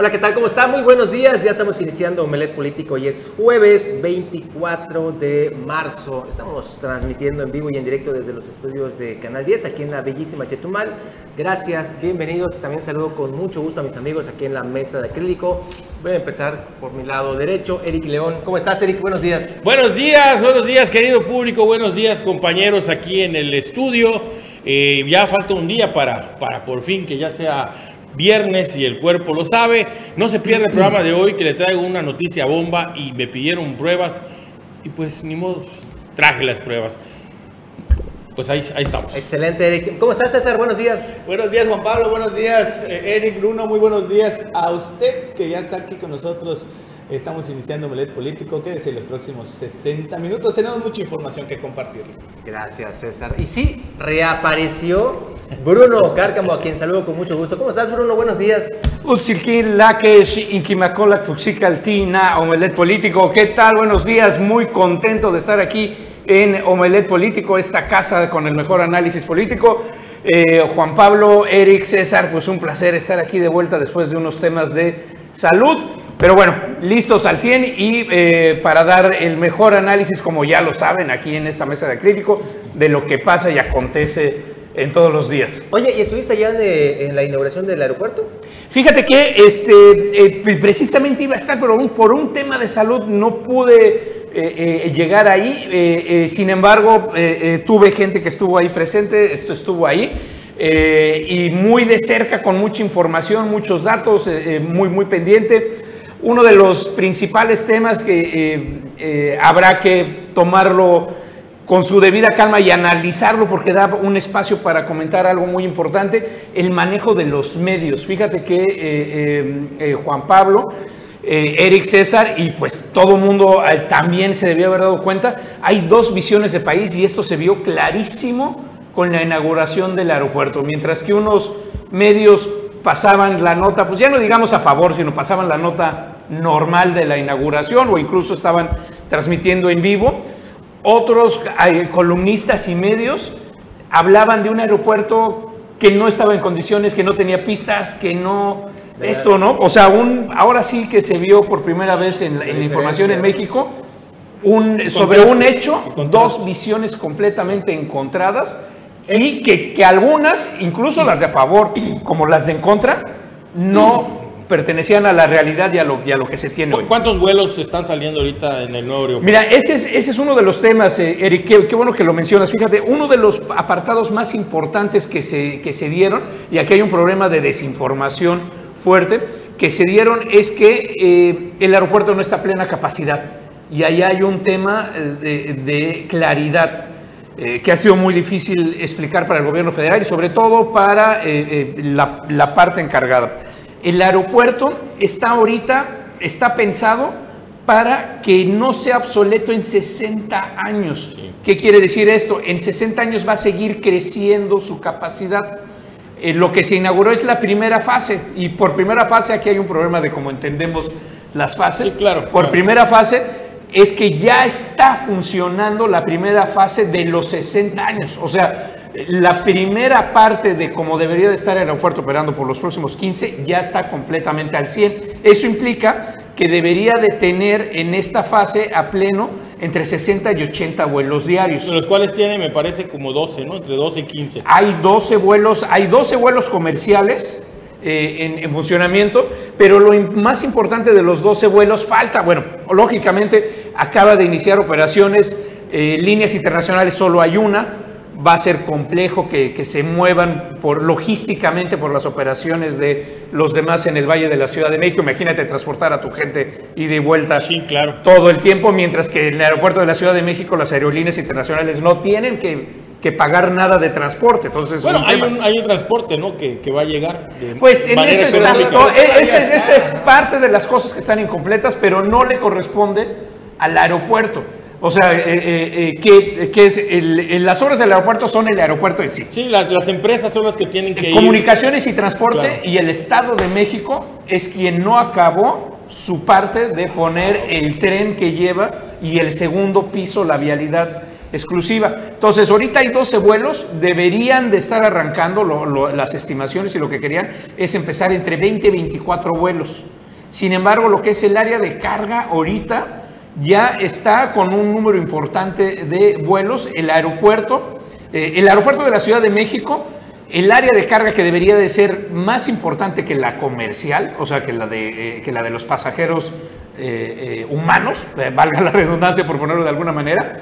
Hola, ¿qué tal? ¿Cómo está? Muy buenos días. Ya estamos iniciando Omelet Político y es jueves 24 de marzo. Estamos transmitiendo en vivo y en directo desde los estudios de Canal 10 aquí en la bellísima Chetumal. Gracias, bienvenidos. También saludo con mucho gusto a mis amigos aquí en la mesa de acrílico. Voy a empezar por mi lado derecho. Eric León, ¿cómo estás, Eric? Buenos días. Buenos días, buenos días, querido público. Buenos días, compañeros aquí en el estudio. Eh, ya falta un día para, para por fin que ya sea viernes y el cuerpo lo sabe. No se pierda el programa de hoy que le traigo una noticia bomba y me pidieron pruebas y pues ni modo, traje las pruebas. Pues ahí, ahí estamos. Excelente, Eric. ¿Cómo estás, César? Buenos días. Buenos días, Juan Pablo. Buenos días, eh, Eric, Bruno. Muy buenos días a usted que ya está aquí con nosotros. Estamos iniciando Melet Político. Quédese los próximos 60 minutos. Tenemos mucha información que compartir. Gracias, César. Y sí, reapareció Bruno Cárcamo, a quien saludo con mucho gusto. ¿Cómo estás, Bruno? Buenos días. Utsilkin Lakesh, Inquimacola, Fuxicaltina, Omelet Político. ¿Qué tal? Buenos días. Muy contento de estar aquí en Omelet Político, esta casa con el mejor análisis político. Eh, Juan Pablo, Eric, César, pues un placer estar aquí de vuelta después de unos temas de salud. Pero bueno, listos al 100 y eh, para dar el mejor análisis, como ya lo saben, aquí en esta mesa de acrílico, de lo que pasa y acontece en todos los días. Oye, ¿y estuviste allá en, la inauguración del aeropuerto? Fíjate que este, eh, precisamente iba a estar, pero por un tema de salud no pude eh, llegar ahí. sin embargo, tuve gente que estuvo ahí presente, esto estuvo ahí. y muy de cerca, con mucha información, muchos datos, muy, muy pendiente. Uno de los principales temas que eh, eh, habrá que tomarlo con su debida calma y analizarlo porque da un espacio para comentar algo muy importante, el manejo de los medios. Fíjate que eh, Juan Pablo, Eric César y pues todo el mundo también se debió haber dado cuenta, hay dos visiones de país y esto se vio clarísimo con la inauguración del aeropuerto, mientras que unos medios pasaban la nota, pues ya no digamos a favor, sino pasaban la nota normal de la inauguración o incluso estaban transmitiendo en vivo. Otros columnistas y medios hablaban de un aeropuerto que no estaba en condiciones, que no tenía pistas, que no... Esto, ¿no? O sea, un, ahora sí que se vio por primera vez en, la información en México un, sobre un hecho, dos visiones completamente encontradas y que, que, algunas, incluso las de a favor como las de en contra, no pertenecían a la realidad y a lo, y a lo que se tiene hoy. ¿Cuántos vuelos están saliendo ahorita en el nuevo aeropuerto? Mira, ese es, ese es uno de los temas, eh, Eric, qué, qué, bueno que lo mencionas. Fíjate, uno de los apartados más importantes que se, que se dieron, y aquí hay un problema de desinformación fuerte, que se dieron es que eh, el aeropuerto no está a plena capacidad. Y ahí hay un tema eh, de, de claridad. Eh, que ha sido muy difícil explicar para el gobierno federal y sobre todo para eh, eh, la, la, parte encargada. El aeropuerto está ahorita, está pensado para que no sea obsoleto en 60 años. ¿Qué quiere decir esto? En 60 años va a seguir creciendo su capacidad. lo que se inauguró es la primera fase y por primera fase aquí hay un problema de cómo entendemos las fases. Sí, claro. Por claro. primera fase es que ya está funcionando la primera fase de los 60 años. O sea, la primera parte de cómo debería de estar el aeropuerto operando por los próximos 15 ya está completamente al 100. Eso implica que debería de tener en esta fase a pleno entre 60 y 80 vuelos diarios. Los cuales tiene, me parece, como 12, ¿no? Entre 12 y 15. Hay 12 vuelos, hay 12 vuelos comerciales eh, en, en, funcionamiento, pero lo más importante de los 12 vuelos falta, bueno, lógicamente acaba de iniciar operaciones, eh, líneas internacionales solo hay una, va a ser complejo que, que, se muevan por, logísticamente por las operaciones de los demás en el Valle de la Ciudad de México. Imagínate transportar a tu gente y de vuelta sí, claro. todo el tiempo, mientras que en el aeropuerto de la Ciudad de México las aerolíneas internacionales no tienen que que pagar nada de transporte. Entonces, bueno, hay, un, hay, un, transporte ¿no? que, que va a llegar. pues en eso está, no, esa, esa es parte de las cosas que están incompletas, pero no le corresponde al aeropuerto. O sea, eh, eh, que, que, es el, las obras del aeropuerto son el aeropuerto en sí. Sí, las, las empresas son las que tienen que Comunicaciones ir. y transporte claro. y el Estado de México es quien no acabó su parte de poner el tren que lleva y el segundo piso, la vialidad exclusiva. Entonces, ahorita hay 12 vuelos, deberían de estar arrancando, las estimaciones y lo que querían es empezar entre 20 y 24 vuelos. Sin embargo, lo que es el área de carga ahorita ya está con un número importante de vuelos. El aeropuerto, eh, el aeropuerto de la Ciudad de México, el área de carga que debería de ser más importante que la comercial, o sea, que la de, eh, que la de los pasajeros eh, humanos, valga la redundancia por ponerlo de alguna manera,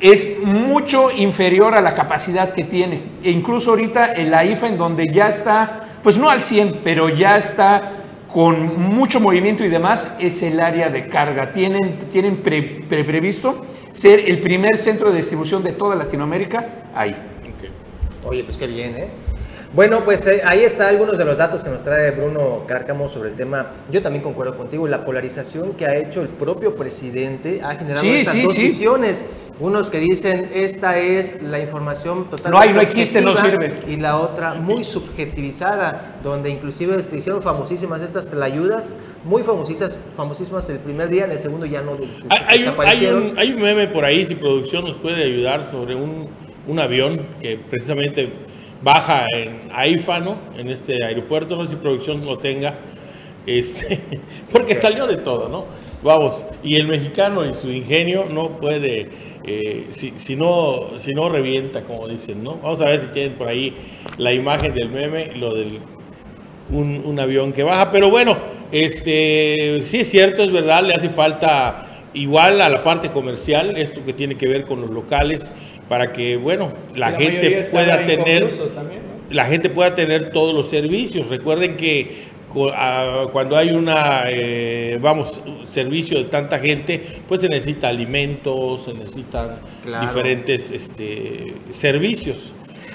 es mucho inferior a la capacidad que tiene. E incluso ahorita en la IFA, en donde ya está, pues no al 100, pero ya está con mucho movimiento y demás, es el área de carga. Tienen, tienen previsto ser el primer centro de distribución de toda Latinoamérica ahí. Oye, pues qué bien, ¿eh? Bueno, pues eh, ahí está algunos de los datos que nos trae Bruno Cárcamo sobre el tema. Yo también concuerdo contigo, la polarización que ha hecho el propio presidente ha generado estas dos visiones. Unos que dicen esta es la información totalmente No hay, no existe, no sirve. Y la otra muy subjetivizada, donde inclusive se hicieron famosísimas estas telayudas, muy famosísimas, famosísimas el primer día, en el segundo ya no hay, hay, un, hay un meme por ahí, si producción nos puede ayudar, sobre un, un avión que precisamente baja en AIFA, ¿no? En este aeropuerto, no sé si producción lo tenga, este, porque salió de todo, ¿no? Vamos, y el mexicano en su ingenio no puede eh, si, no, si no revienta, como dicen, ¿no? Vamos a ver si tienen por ahí la imagen del meme, lo del un, avión que baja. Pero bueno, este sí es cierto, es verdad, le hace falta igual a la parte comercial, esto que tiene que ver con los locales, para que, bueno, la, gente pueda tener... La gente pueda tener todos los servicios. Recuerden que cuando hay una, eh, vamos, servicio de tanta gente, pues se necesita alimentos, se necesitan diferentes este, servicios.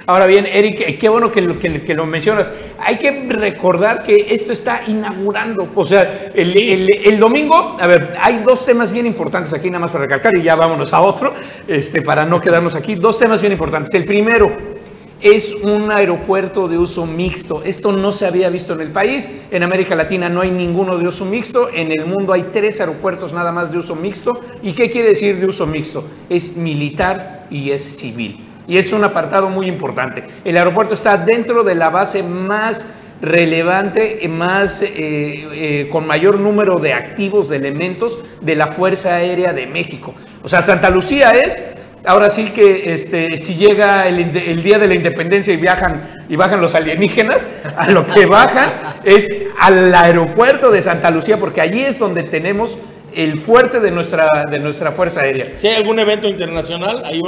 Ahora bien, Eric, qué bueno que lo, que, lo, mencionas. Hay que recordar que esto está inaugurando. O sea, el, el, domingo, a ver, hay dos temas bien importantes aquí, nada más para recalcar, y ya vámonos a otro, este, para no quedarnos aquí. Dos temas bien importantes. El primero, es un aeropuerto de uso mixto. Esto no se había visto en el país. En América Latina no hay ninguno de uso mixto. En el mundo hay tres aeropuertos nada más de uso mixto. ¿Y qué quiere decir de uso mixto? Es militar y es civil. Y es un apartado muy importante. El aeropuerto está dentro de la base más relevante, más, eh, eh, con mayor número de activos, de elementos de la Fuerza Aérea de México. O sea, Santa Lucía es ahora sí que este, si llega el, día de la independencia y viajan y bajan los alienígenas, a lo que bajan es al aeropuerto de Santa Lucía, porque allí es donde tenemos el fuerte de nuestra, de nuestra Fuerza Aérea. Si hay algún evento internacional, ahí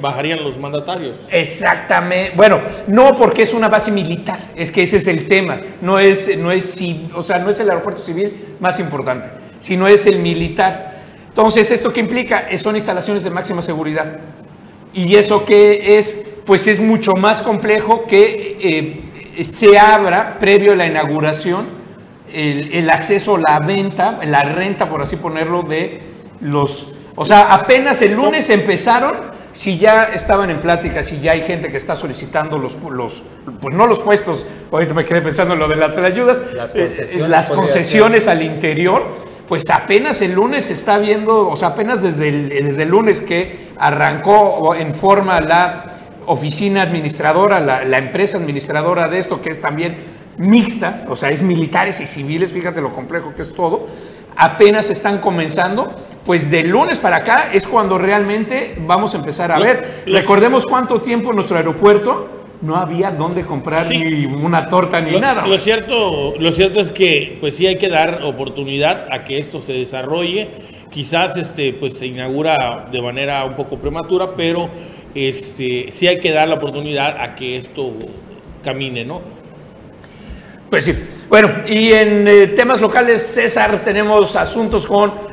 bajarían los mandatarios. Exactamente. Bueno, no porque es una base militar, es que ese es el tema. No es, no es, o sea, no es el aeropuerto civil más importante, sino es el militar. Entonces, ¿esto qué implica? Son instalaciones de máxima seguridad. ¿Y eso qué es? Pues es mucho más complejo que eh, se abra previo a la inauguración el, acceso, la venta, la renta, por así ponerlo, de los... O sea, apenas el lunes empezaron, si ya estaban en plática, si ya hay gente que está solicitando los, los pues no los puestos, ahorita me quedé pensando en lo de las ayudas, las eh, concesiones, las concesiones al interior, pues apenas el lunes se está viendo, o sea, apenas desde el, desde el lunes que arrancó en forma la oficina administradora, la, empresa administradora de esto, que es también mixta, o sea, es militares y civiles, fíjate lo complejo que es todo, apenas están comenzando, pues de lunes para acá es cuando realmente vamos a empezar a ver. Recordemos cuánto tiempo nuestro aeropuerto no había dónde comprar ni una torta ni nada. Lo cierto, lo cierto es que pues sí hay que dar oportunidad a que esto se desarrolle. Quizás este pues se inaugura de manera un poco prematura, pero este sí hay que dar la oportunidad a que esto camine, ¿no? Pues sí. Bueno, y en eh, temas locales, César, tenemos asuntos con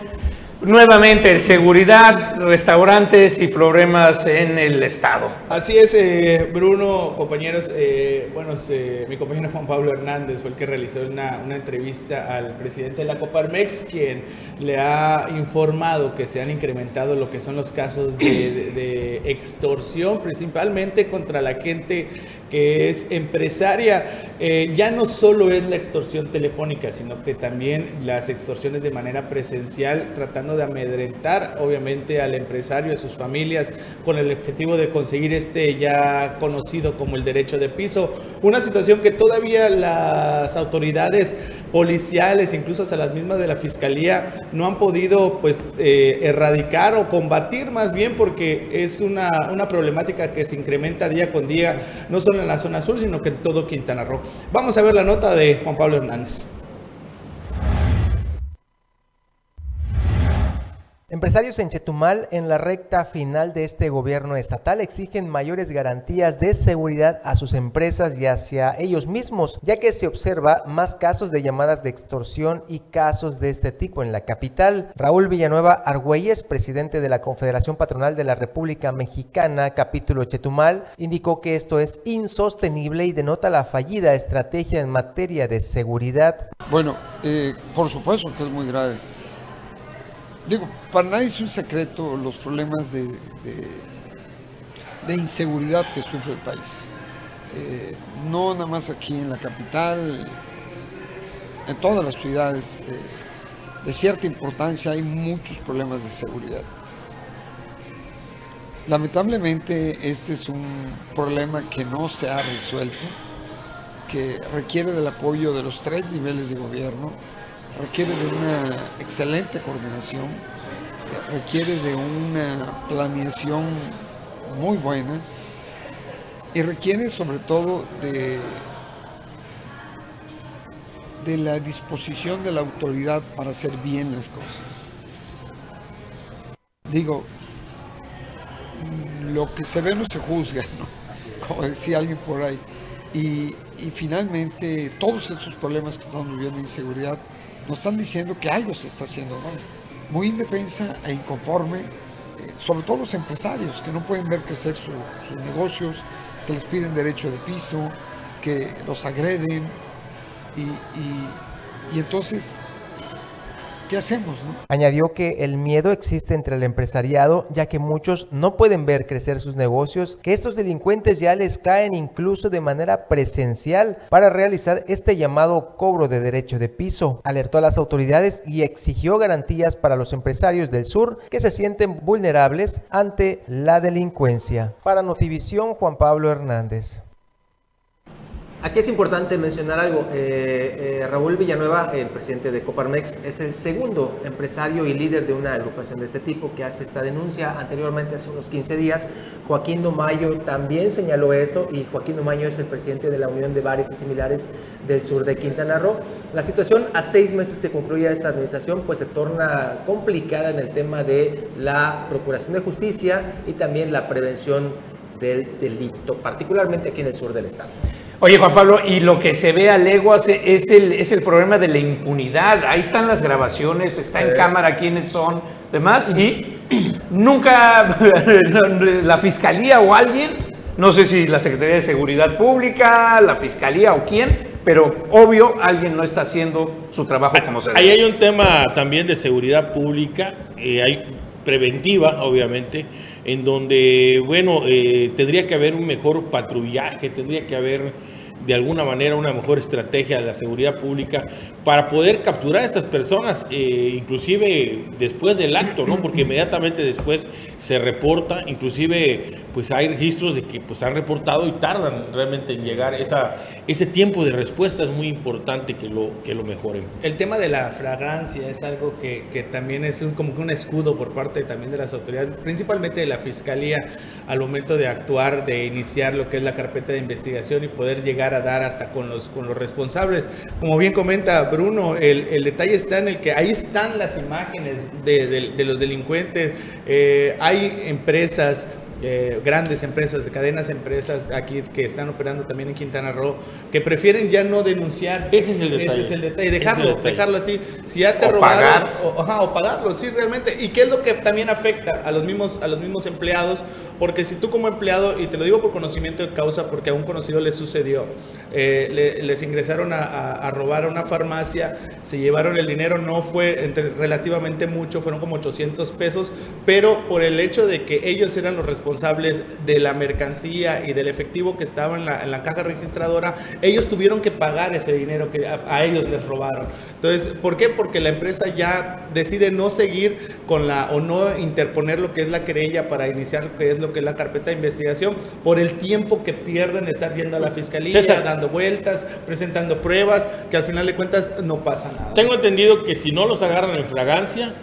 Nuevamente, seguridad, restaurantes y problemas en el Estado. Así es, eh, Bruno, compañeros. Eh, bueno, eh, mi compañero Juan Pablo Hernández fue el que realizó una, entrevista al presidente de la Coparmex, quien le ha informado que se han incrementado lo que son los casos de, de extorsión, principalmente contra la gente que es empresaria. ya no solo es la extorsión telefónica, sino que también las extorsiones de manera presencial, tratando de amedrentar obviamente al empresario, a sus familias, con el objetivo de conseguir este ya conocido como el derecho de piso. Una situación que todavía las autoridades policiales, incluso hasta las mismas de la fiscalía, no han podido pues eh, erradicar o combatir más bien porque es una, una problemática que se incrementa día con día, no solo en la zona sur, sino que en todo Quintana Roo. Vamos a ver la nota de Juan Pablo Hernández. Empresarios en Chetumal en la recta final de este gobierno estatal exigen mayores garantías de seguridad a sus empresas y hacia ellos mismos, ya que se observa más casos de llamadas de extorsión y casos de este tipo en la capital. Raúl Villanueva Argüelles, presidente de la Confederación Patronal de la República Mexicana, capítulo Chetumal, indicó que esto es insostenible y denota la fallida estrategia en materia de seguridad. Bueno, eh, por supuesto que es muy grave Digo, para nadie es un secreto los problemas de, de, inseguridad que sufre el país. Eh, no nada más aquí en la capital, en todas las ciudades eh, de cierta importancia hay muchos problemas de seguridad. Lamentablemente este es un problema que no se ha resuelto, que requiere del apoyo de los tres niveles de gobierno, requiere de una excelente coordinación, requiere de una planeación muy buena y requiere sobre todo de, de la disposición de la autoridad para hacer bien las cosas. Digo, lo que se ve no se juzga, como decía alguien por ahí. Y, y finalmente todos estos problemas que estamos viviendo, inseguridad, nos están diciendo que algo se está haciendo mal. Muy indefensa e inconforme, eh, sobre todo los empresarios que no pueden ver crecer sus negocios, que les piden derecho de piso, que los agreden y entonces ¿Qué hacemos? Añadió que el miedo existe entre el empresariado, ya que muchos no pueden ver crecer sus negocios, que estos delincuentes ya les caen incluso de manera presencial para realizar este llamado cobro de derecho de piso. Alertó a las autoridades y exigió garantías para los empresarios del sur que se sienten vulnerables ante la delincuencia. Para Notivisión, Juan Pablo Hernández. Aquí es importante mencionar algo. Eh, eh, Raúl Villanueva, el presidente de Coparmex, es el segundo empresario y líder de una agrupación de este tipo que hace esta denuncia. Anteriormente, hace unos 15 días, Joaquín Domayo también señaló eso y Joaquín Domayo es el presidente de la Unión de Bares y Similares del sur de Quintana Roo. La situación a seis meses que concluya esta administración pues se torna complicada en el tema de la procuración de justicia y también la prevención del delito, particularmente aquí en el sur del estado. Oye, Juan Pablo, y lo que se ve a leguas es el, es el problema de la impunidad. Ahí están las grabaciones, está en cámara quiénes son, demás, y nunca la fiscalía o alguien, no sé si la Secretaría de Seguridad Pública, la fiscalía o quién, pero obvio alguien no está haciendo su trabajo como se debe. Ahí hay un tema también de seguridad pública, eh, hay preventiva, obviamente en donde, bueno, eh, tendría que haber un mejor patrullaje, tendría que haber de alguna manera una mejor estrategia de la seguridad pública para poder capturar a estas personas, eh, inclusive después del acto, ¿no? Porque inmediatamente después se reporta, inclusive pues hay registros de que pues han reportado y tardan realmente en llegar. Esa, ese tiempo de respuesta es muy importante que lo, que lo mejoren. El tema de la fragancia es algo que, que también es un, como que un escudo por parte también de las autoridades, principalmente de la Fiscalía, al momento de actuar, de iniciar lo que es la carpeta de investigación y poder llegar a dar hasta con los, con los responsables. Como bien comenta Bruno, el, el detalle está en el que ahí están las imágenes de, de, los delincuentes, eh, hay empresas eh, grandes empresas, de cadenas empresas aquí que están operando también en Quintana Roo, que prefieren ya no denunciar. Ese es el detalle. Ese es el detalle. Dejarlo, dejarlo así. Si ya te o robaron, pagar. O, o, pagarlo, sí, realmente. ¿Y qué es lo que también afecta a los mismos, a los mismos empleados? Porque si tú como empleado, y te lo digo por conocimiento de causa, porque a un conocido le sucedió, eh, les ingresaron a, robar a una farmacia, se llevaron el dinero, no fue relativamente mucho, fueron como 800 pesos, pero por el hecho de que ellos eran los responsables de la mercancía y del efectivo que estaba en la, caja registradora, ellos tuvieron que pagar ese dinero que a, a ellos les robaron. Entonces, ¿por qué? Porque la empresa ya decide no seguir con la o no interponer lo que es la querella para iniciar lo que es lo que es la carpeta de investigación por el tiempo que pierden estar yendo a la fiscalía, César. dando vueltas, presentando pruebas, que al final de cuentas no pasa nada. Tengo entendido que si no los agarran en fragancia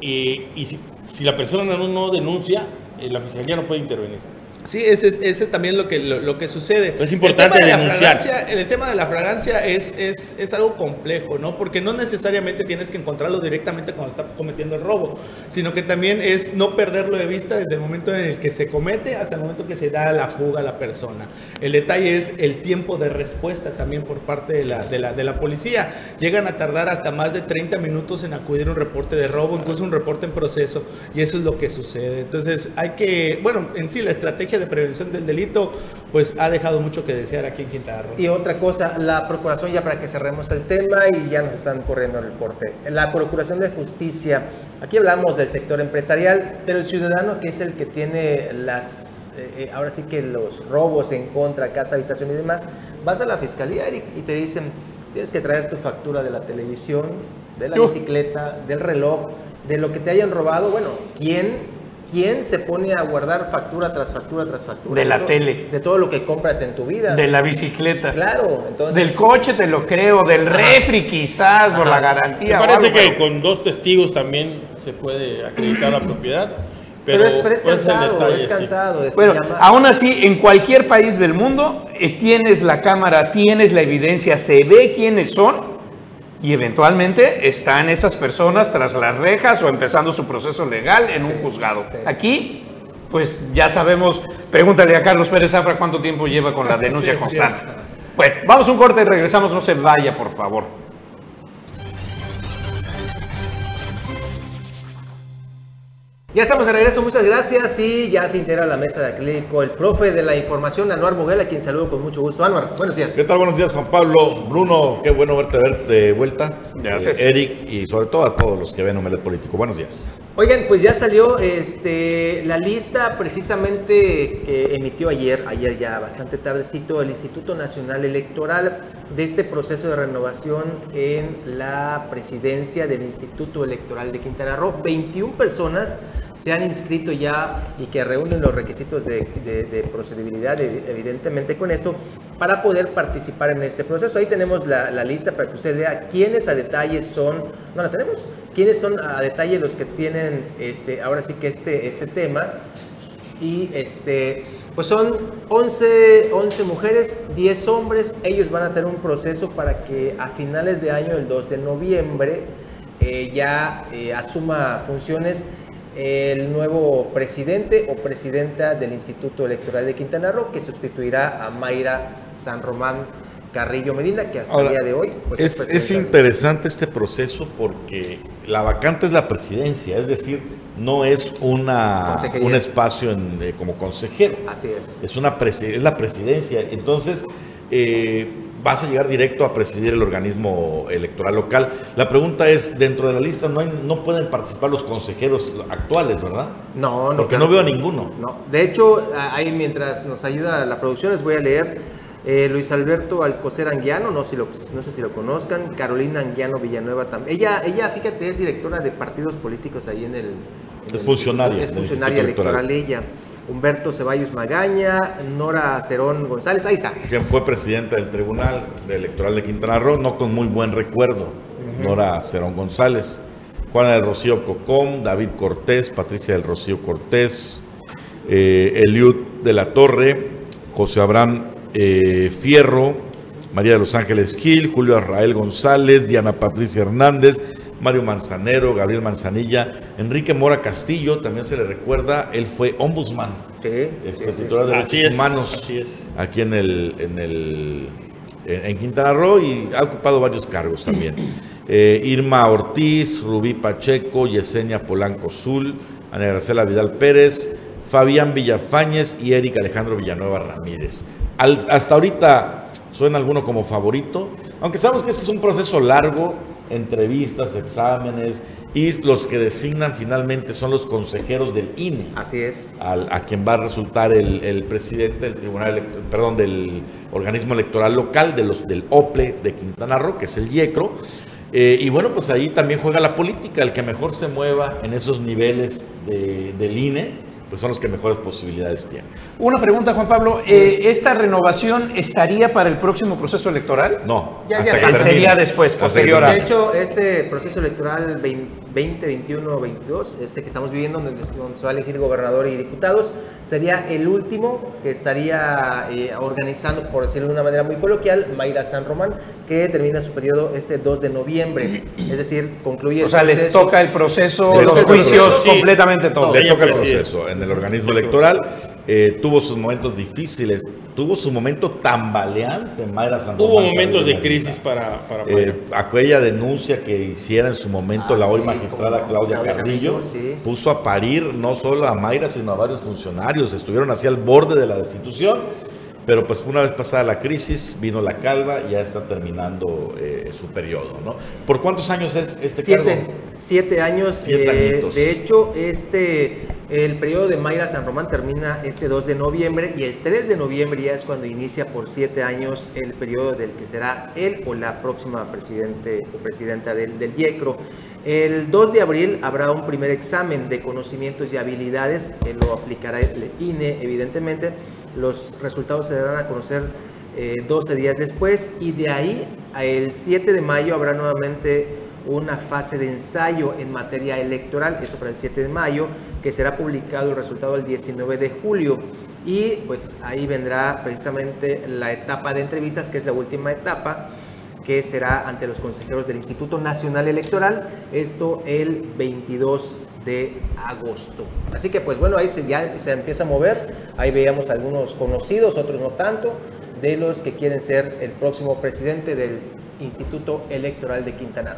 eh, y si, si la persona no, no denuncia, eh, la fiscalía no puede intervenir. Sí, ese es también lo que, lo, lo que sucede. Es importante el de denunciar. el tema de la fragancia es, es, es algo complejo, ¿no? Porque no necesariamente tienes que encontrarlo directamente cuando está cometiendo el robo, sino que también es no perderlo de vista desde el momento en el que se comete hasta el momento que se da la fuga a la persona. El detalle es el tiempo de respuesta también por parte de la, de la, de la policía. Llegan a tardar hasta más de 30 minutos en acudir a un reporte de robo, incluso un reporte en proceso, y eso es lo que sucede. Entonces hay que, bueno, en sí la estrategia de prevención del delito, pues ha dejado mucho que desear aquí en Quintana Roo. Y otra cosa, la Procuración, ya para que cerremos el tema y ya nos están corriendo en el corte. La Procuración de Justicia, aquí hablamos del sector empresarial, pero el ciudadano que es el que tiene las, eh, eh, ahora sí que los robos en contra, casa, habitación y demás, vas a la fiscalía Eric, y te dicen, tienes que traer tu factura de la televisión, de la bicicleta, del reloj, de lo que te hayan robado. Bueno, ¿quién, quién se pone a guardar factura tras factura tras factura? De la tele. De todo lo que compras en tu vida. De la bicicleta. Claro, entonces. Del coche te lo creo, del refri quizás, por la garantía. Me parece algo, que pero- con dos testigos también se puede acreditar la propiedad. Pero, Pero, es, pero es pues, el cansado, detalle, es sí. cansado. este, Bueno, aún así, en cualquier país del mundo eh, tienes la cámara, tienes la evidencia, se ve quiénes son y eventualmente están esas personas tras las rejas o empezando su proceso legal en un juzgado. sí. Aquí, pues ya sabemos, pregúntale a Carlos Pérez Zafra cuánto tiempo lleva con la denuncia Sí, constante. Bueno, vamos a un corte y regresamos, no se vaya, por favor. Ya estamos de regreso, muchas gracias. Y ya se integra a la mesa de acrílico el profe de la información, Anuar Moguel, a quien saludo con mucho gusto. Anuar, buenos días. ¿Qué tal? Buenos días, Juan Pablo. Bruno, qué bueno verte ver de vuelta. Gracias. Eh, Eric y sobre todo a todos los que ven Omelet Político. Buenos días. Oigan, pues ya salió este, la lista precisamente que emitió ayer, ayer ya bastante tardecito, el Instituto Nacional Electoral de este proceso de renovación en la presidencia del Instituto Electoral de Quintana Roo. 21 personas se han inscrito ya y que reúnen los requisitos de, de- de procedibilidad, evi- evidentemente con esto, para poder participar en este proceso. Ahí tenemos la, la lista para que usted vea quiénes a detalle son, no la tenemos, quiénes son a detalle los que tienen este, ahora sí que este, este tema. Y este, pues son 11, 11 mujeres, 10 hombres. Ellos van a tener un proceso para que a finales de año, el 2 de noviembre, eh, ya eh, asuma funciones el nuevo presidente o presidenta del Instituto Electoral de Quintana Roo, que sustituirá a Mayra San Román Carrillo Medina, que hasta Ahora, el día de hoy pues, es, es del- interesante este proceso porque la vacante es la presidencia, es decir, no es una, un espacio en, eh, como consejero. Así es. Es, una presi- es la presidencia. Entonces, eh, vas a llegar directo a presidir el organismo electoral local. La pregunta es, dentro de la lista no, hay, no pueden participar los consejeros actuales, ¿verdad? No, no. Porque claro no veo a ninguno. No, de hecho, ahí mientras nos ayuda la producción, les voy a leer eh, Luis Alberto Alcocer Anguiano, no, si lo- no sé si lo conozcan, Carolina Anguiano Villanueva también. Ella, ella, fíjate, es directora de partidos políticos ahí en el... en Es el funcionaria Es funcionaria Electoral. ella. Humberto Ceballos Magaña, Nora Cerón González, ahí está. quien fue presidenta del Tribunal Electoral de Quintana Roo, no con muy buen recuerdo, Nora Cerón González, Juana del Rocío Cocom, David Cortés, Patricia del Rocío Cortés, eh, Eliud de la Torre, José Abraham eh, Fierro, María de los Ángeles Gil, Julio Arrael González, Diana Patricia Hernández, Mario Manzanero, Gabriel Manzanilla, Enrique Mora Castillo, también se le recuerda, él fue ombudsman, Sí, este, sí, sí, titular de Así derechos es, humanos así es. aquí en el en el en en Quintana Roo y ha ocupado varios cargos también. Eh, Irma Ortiz, Rubí Pacheco, Yesenia Polanco Zul, Ana Gracela Vidal Pérez, Fabián Villafañez y Eric Alejandro Villanueva Ramírez. Al- hasta ahorita suena alguno como favorito, aunque sabemos que este es un proceso largo entrevistas, exámenes, y los que designan finalmente son los consejeros del INE. Así es. Al, a quien va a resultar el, el presidente del tribunal, Elect- perdón, del organismo electoral local, de los, del OPLE de Quintana Roo, que es el IECRO. Eh, y bueno, pues ahí también juega la política, el que mejor se mueva en esos niveles de- del INE, pues son los que mejores posibilidades tienen. Una pregunta, Juan Pablo. eh, ¿Esta renovación estaría para el próximo proceso electoral? No, Ya, hasta ya, que. Sería después, posterior a- De hecho, este proceso electoral 2021-22, este que estamos viviendo, donde, donde se va a elegir gobernador y diputados, sería el último que estaría eh, organizando, por decirlo de una manera muy coloquial, Mayra San Román, que termina su periodo este 2 de noviembre. Es decir, concluye el O sea, le proceso. toca el proceso, Le los juicios, proceso, sí. completamente todo. Le toca el proceso en el organismo electoral. eh, tuvo sus momentos difíciles, tuvo su momento tambaleante Mayra San Hubo momentos de crisis para, para Eh, aquella denuncia que hiciera en su momento Ah, la hoy sí, magistrada como Claudia Claudia Carrillo, Carrillo, sí. puso a parir no solo a Mayra, sino a varios funcionarios. Estuvieron así al borde de la destitución, pero pues una vez pasada la crisis, vino la calva y ya está terminando eh, su periodo. ¿no? ¿Por cuántos años es este Siete, cargo? siete años. Siete eh, de hecho, este, el periodo de Mayra San Román termina este 2 de noviembre y el 3 de noviembre ya es cuando inicia por siete años el periodo del que será él o la próxima presidente o presidenta del, del IECRO. El 2 de abril habrá un primer examen de conocimientos y habilidades que lo aplicará el INE, evidentemente. Los resultados se darán a conocer eh, 12 días después y de ahí el 7 de mayo habrá nuevamente una fase de ensayo en materia electoral, eso para el 7 de mayo, que será publicado el resultado el 19 de julio. Y pues ahí vendrá precisamente la etapa de entrevistas, que es la última etapa, que será ante los consejeros del Instituto Nacional Electoral, esto el 22 de agosto. Así que pues bueno, ahí se, ya se empieza a mover, ahí veíamos algunos conocidos, otros no tanto, de los que quieren ser el próximo presidente del Instituto Electoral de Quintana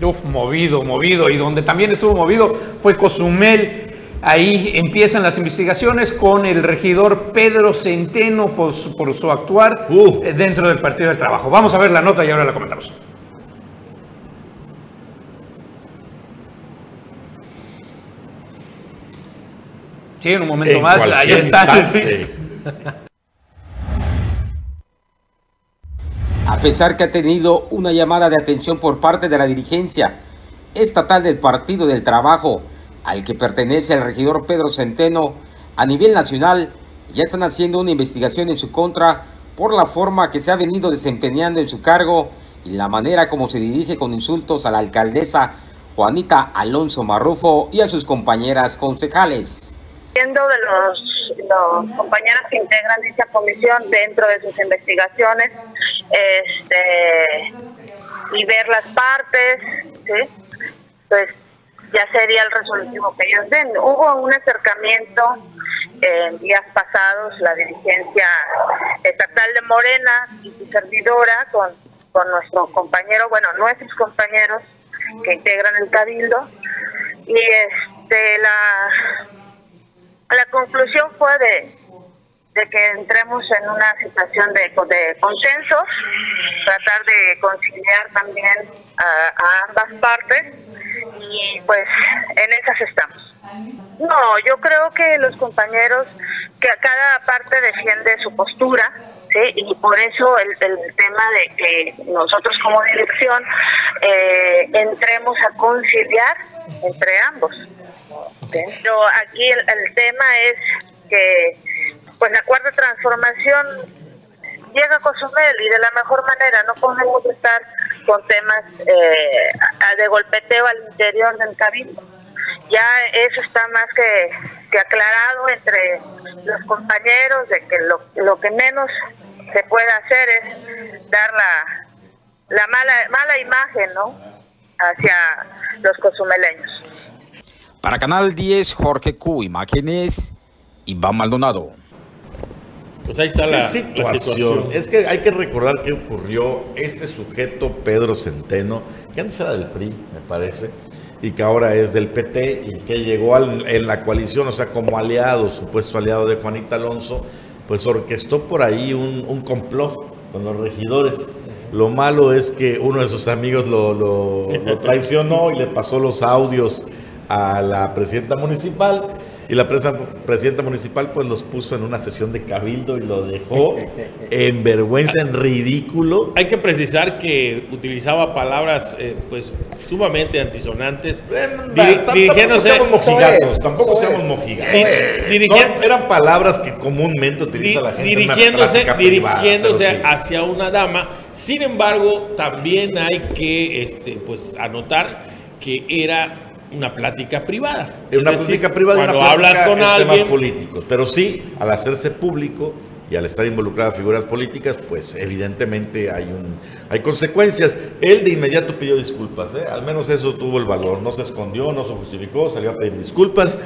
Roo. Uf, movido, movido. Y donde también estuvo movido fue Cozumel. Ahí empiezan las investigaciones con el regidor Pedro Centeno por su, por su actuar Uh. dentro del Partido del Trabajo. Vamos a ver la nota y ahora la comentamos. Sí, en un momento En más, ahí está. sí. A pesar que ha tenido una llamada de atención por parte de la dirigencia estatal del Partido del Trabajo, al que pertenece el regidor Pedro Centeno, a nivel nacional ya están haciendo una investigación en su contra por la forma que se ha venido desempeñando en su cargo y la manera como se dirige con insultos a la alcaldesa Juanita Alonso Marrufo y a sus compañeras concejales. Siendo de los, compañeros que integran dicha comisión dentro de sus investigaciones este, y ver las partes, pues ya sería el resolutivo que ellos den. Hubo un acercamiento en días pasados, la dirigencia estatal de Morena y su servidora con, con nuestro compañero, bueno, nuestros compañeros que integran el cabildo, y este la la conclusión fue de, que entremos en una situación de, de consenso, tratar de conciliar también a, a ambas partes y pues en esas estamos. No, yo creo que los compañeros, que cada parte defiende su postura, ¿sí? y por eso el, el tema de que nosotros como dirección eh, entremos a conciliar entre ambos. Pero aquí el, tema es que pues la cuarta transformación llega a Cozumel y de la mejor manera no podemos estar con temas eh, de golpeteo al interior del cabildo. Ya eso está más que, que aclarado entre los compañeros de que lo, lo que menos se puede hacer es dar la, la mala, mala imagen ¿no? hacia los cozumeleños. Para Canal 10, Jorge Q. Imágenes, Iván Maldonado. Pues ahí está ¿Qué la, la situación? situación. Es que hay que recordar qué ocurrió este sujeto, Pedro Centeno, que antes era del PRI, me parece, y que ahora es del PT, y que llegó al- en la coalición, o sea, como aliado, supuesto aliado de Juanita Alonso, pues orquestó por ahí un, un complot con los regidores Lo malo es que uno de sus amigos lo, lo- lo traicionó y le pasó los audios a la presidenta municipal. Y la presa- presidenta municipal pues los puso en una sesión de cabildo y lo dejó en vergüenza, en ridículo. Hay que precisar que utilizaba palabras eh, pues sumamente antisonantes, Eh, tampoco dirigiéndose, seamos mojigatos, tampoco seamos mojigatos. No, eran palabras que comúnmente utiliza la gente. en una dirigiéndose, privada, dirigiéndose sí. hacia una dama. Sin embargo, también hay que este, pues, anotar que era una plática privada. Es una decir, plática privada, cuando una hablas plática con en alguien, temas políticos. Pero sí, al hacerse público y al estar involucradas figuras políticas, pues evidentemente hay un hay consecuencias. Él de inmediato pidió disculpas, ¿eh? al menos eso tuvo el valor. No se escondió, no se justificó, salió a pedir disculpas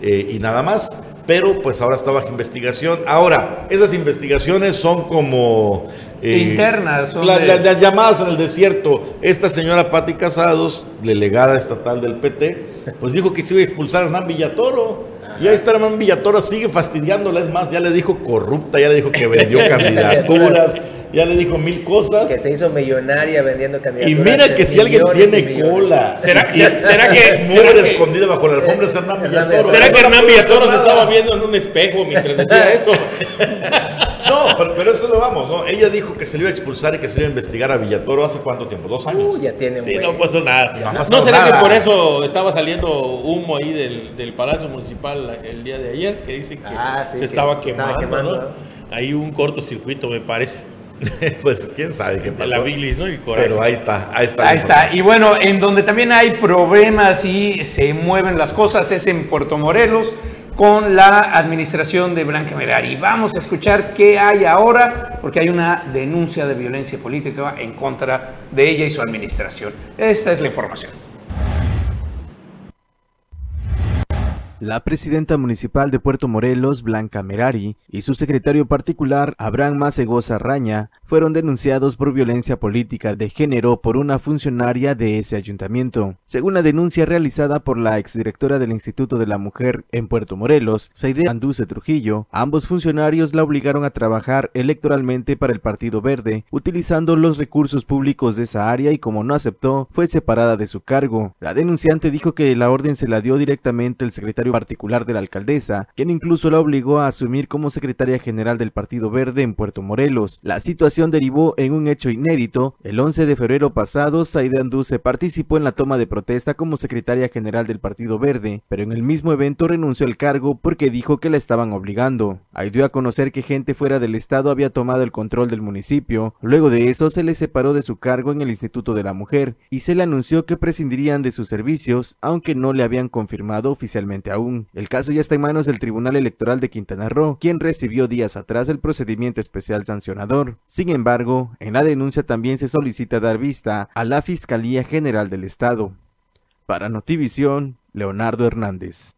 eh, y nada más. Pero pues ahora está bajo investigación. Ahora, esas investigaciones son como... eh, Internas, son la- de- la- las llamadas en el desierto. Esta señora Patti Casados, delegada estatal del PT, pues dijo que se iba a expulsar a Hernán Villatoro. Y ahí está Hernán Villatoro, sigue fastidiándola. Es más, ya le dijo corrupta, ya le dijo que vendió candidaturas, ya le dijo mil cosas. Que se hizo millonaria vendiendo candidaturas. Y mira que si alguien tiene cola. ¿Será- y- será- será que- que- escondida bajo la alfombra es Hernán Villatoro. ¿Será que No Hernán Villatoro se estaba viendo en un espejo mientras decía eso? No, pero, pero eso lo vamos, ¿no? Ella dijo que se le iba a expulsar y que se le iba a investigar a Villatoro hace cuánto tiempo, dos años. Uh, ya tiene Sí, buen- no pasó nada. No ha ¿No, pasado será nada. que por eso estaba saliendo humo ahí del, del Palacio Municipal el día de ayer? Que dicen que Ah, sí, se que estaba se quemando, estaba quemando, ¿no? ¿no? Ahí hubo un cortocircuito, me parece, pues quién sabe qué pasó. la bilis, ¿no? Y el coraje. Pero ahí está, ahí está. Ahí está. Y bueno, en donde también hay problemas y se mueven las cosas es en Puerto Morelos con la administración de Blanca Merari. Vamos a escuchar qué hay ahora, porque hay una denuncia de violencia política en contra de ella y su administración. Esta es la información. La presidenta municipal de Puerto Morelos, Blanca Merari, y su secretario particular, Abraham Macegosa Raña, fueron denunciados por violencia política de género por una funcionaria de ese ayuntamiento. Según la denuncia realizada por la exdirectora del Instituto de la Mujer en Puerto Morelos, Saide Anduce Trujillo, ambos funcionarios la obligaron a trabajar electoralmente para el Partido Verde, utilizando los recursos públicos de esa área y como no aceptó, fue separada de su cargo. La denunciante dijo que la orden se la dio directamente el secretario particular de la alcaldesa, quien incluso la obligó a asumir como secretaria general del Partido Verde en Puerto Morelos. La situación derivó en un hecho inédito. El 11 de febrero pasado, Saide Anduce participó en la toma de protesta como secretaria general del Partido Verde, pero en el mismo evento renunció al cargo porque dijo que la estaban obligando. Ahí dio a conocer que gente fuera del estado había tomado el control del municipio. Luego de eso se le separó de su cargo en el Instituto de la Mujer y se le anunció que prescindirían de sus servicios, aunque no le habían confirmado oficialmente aún. El caso ya está en manos del Tribunal Electoral de Quintana Roo, quien recibió días atrás el procedimiento especial sancionador. Embargo, en la denuncia también se solicita dar vista a la Fiscalía General del Estado. Para Notivisión, Leonardo Hernández.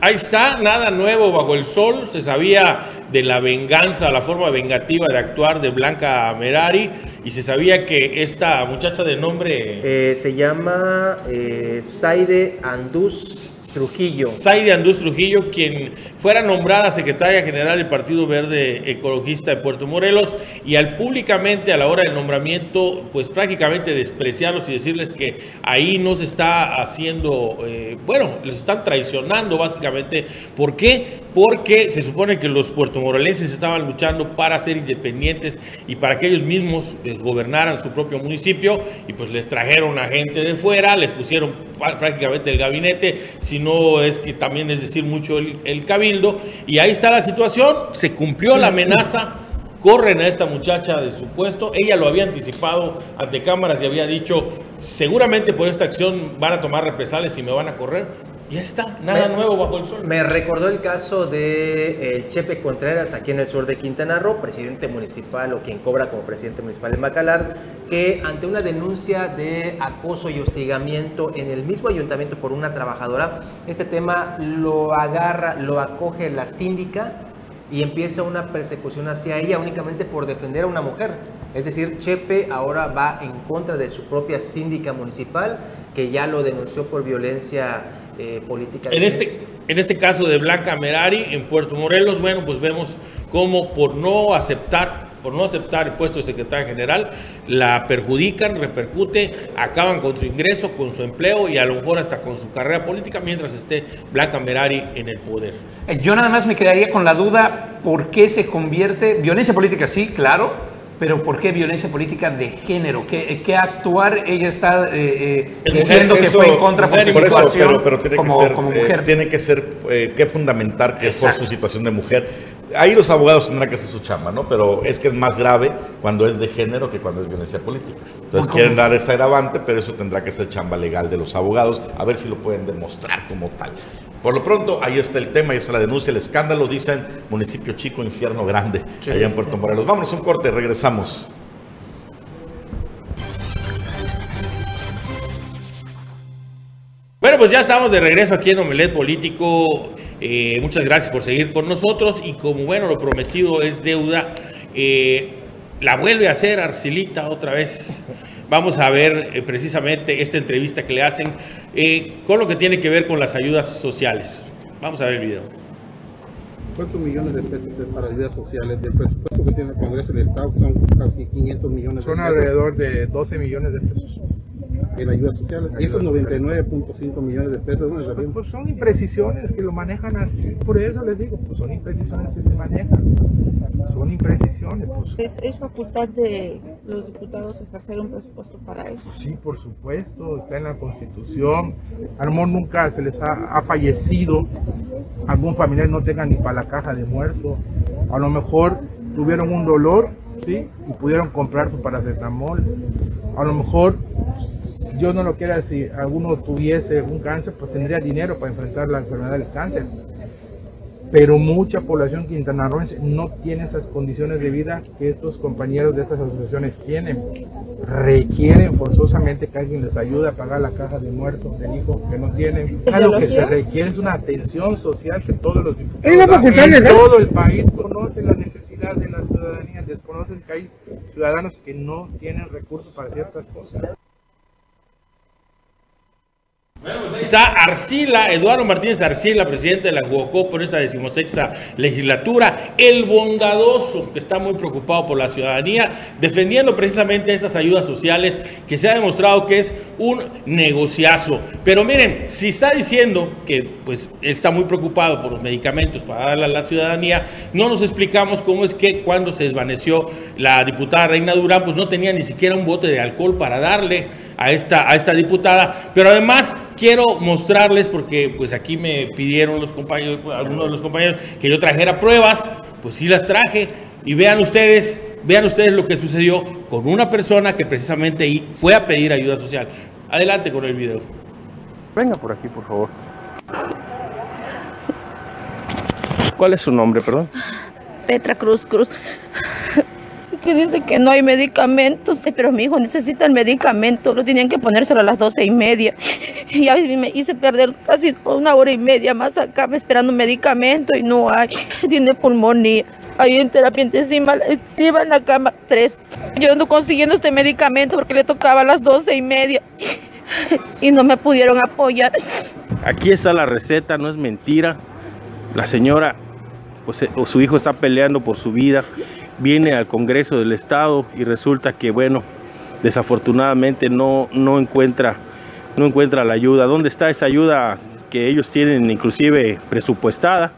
Ahí está, nada nuevo bajo el sol. Se sabía de la venganza, la forma vengativa de actuar de Blanca Merari y se sabía que esta muchacha de nombre Eh, se llama eh, Saide Andús Trujillo. Zaide Andús Trujillo, quien fuera nombrada secretaria general del Partido Verde Ecologista de Puerto Morelos, y al públicamente a la hora del nombramiento, pues prácticamente despreciarlos y decirles que ahí no se está haciendo, eh, bueno, les están traicionando básicamente. ¿Por qué? Porque se supone que los puertomorelenses estaban luchando para ser independientes y para que ellos mismos les gobernaran su propio municipio, y pues les trajeron a gente de fuera, les pusieron prácticamente el gabinete, si no es que también es decir mucho el, el cabildo, y ahí está la situación, se cumplió la amenaza, corren a esta muchacha de su puesto, ella lo había anticipado ante cámaras y había dicho, seguramente por esta acción van a tomar represalias y me van a correr, ya está, nada Me- nuevo bajo el sol. Me recordó el caso de el Chepe Contreras aquí en el sur de Quintana Roo, presidente municipal o quien cobra como presidente municipal en Bacalar, que ante una denuncia de acoso y hostigamiento en el mismo ayuntamiento por una trabajadora, este tema lo agarra, lo acoge la síndica y empieza una persecución hacia ella únicamente por defender a una mujer. Es decir, Chepe ahora va en contra de su propia síndica municipal que ya lo denunció por violencia eh, política. de En este, en este caso de Blanca Merari en Puerto Morelos, bueno, pues vemos cómo por no aceptar por no aceptar el puesto de secretaria general, la perjudican, repercute, acaban con su ingreso, con su empleo y a lo mejor hasta con su carrera política mientras esté Blanca Merari en el poder. Eh, Yo nada más me quedaría con la duda, ¿por qué se convierte, violencia política sí, claro, pero ¿por qué violencia política de género? ¿Qué, qué actuar ella está eh, eh, diciendo que Eso- fue en contra por su por eso, situación pero, pero tiene como, que ser, como eh, mujer? tiene que ser eh, que fundamentar que es por Exacto. su situación de mujer. Ahí los abogados tendrán que hacer su chamba, ¿no? Pero es que es más grave cuando es de género que cuando es violencia política. Entonces quieren dar esa agravante, pero eso tendrá que ser chamba legal de los abogados, a ver si lo pueden demostrar como tal. Por lo pronto, ahí está el tema, ahí está la denuncia, el escándalo, dicen municipio chico, infierno grande, allá en Puerto Morelos. Vámonos un corte, regresamos. Bueno, pues ya estamos de regreso aquí en Omelet Político. Eh, muchas gracias por seguir con nosotros. Y como bueno, lo prometido es deuda, eh, la vuelve a hacer Arcilita otra vez. Vamos a ver eh, precisamente esta entrevista que le hacen eh, con lo que tiene que ver con las ayudas sociales. Vamos a ver el video. ¿Cuántos millones de pesos es para ayudas sociales? Del presupuesto que tiene el Congreso del Estado son casi 500 millones Son de pesos alrededor de 12 millones de pesos. en ayudas sociales. Y esos 99.5 millones de pesos, ¿dónde salieron? Pues son imprecisiones que lo manejan así. Por eso les digo, pues son imprecisiones que se manejan. Son imprecisiones, pues. Es, es facultad de los diputados ejercer un presupuesto para eso. Sí, por supuesto, está en la Constitución. A lo mejor nunca se les ha, fallecido, algún familiar no tenga ni para la caja de muertos. A lo mejor tuvieron un dolor, ¿sí? Y pudieron comprar su paracetamol. A lo mejor, Dios no lo quiera, si alguno tuviese un cáncer, pues tendría dinero para enfrentar la enfermedad del cáncer. Pero mucha población quintanarroense no tiene esas condiciones de vida que estos compañeros de estas asociaciones tienen. Requieren forzosamente que alguien les ayude a pagar la caja de muertos del hijo que no tienen. Lo que se requiere es una atención social que todos los diputados en todo el país conocen la necesidad de la ciudadanía, desconocen que hay ciudadanos que no tienen recursos para ciertas cosas. Ahí Está Arcila, Eduardo Martínez Arcila, presidente de la Juocó por esta decimosexta legislatura, el bondadoso que está muy preocupado por la ciudadanía, defendiendo precisamente estas ayudas sociales que se ha demostrado que es un negociazo. Pero miren, si está diciendo que pues está muy preocupado por los medicamentos para darle a la ciudadanía, no nos explicamos cómo es que cuando se desvaneció la diputada Reina Durán, pues no tenía ni siquiera un bote de alcohol para darle a esta, a esta diputada. Pero además quiero mostrarles, porque pues aquí me pidieron los compañeros, algunos de los compañeros, que yo trajera pruebas, pues sí las traje. Y vean ustedes, vean ustedes lo que sucedió con una persona que precisamente fue a pedir ayuda social. Adelante con el video. Venga por aquí, por favor. ¿Cuál es su nombre, perdón? Petra Cruz Cruz. Que dice que no hay medicamentos, pero mi hijo necesita el medicamento, lo tenían que ponérselo a las doce y media. Y a mí me hice perder casi una hora y media más acá esperando un medicamento y no hay. Tiene pulmonía. Ahí en terapia intensiva, intensiva en la cama 3. Yo ando consiguiendo este medicamento porque le tocaba a las doce y media y no me pudieron apoyar. Aquí está la receta, no es mentira. La señora, pues, eh, o su hijo está peleando por su vida, viene al Congreso del Estado y resulta que, bueno, desafortunadamente no, no encuentra, no encuentra la ayuda. ¿Dónde está esa ayuda que ellos tienen inclusive presupuestada?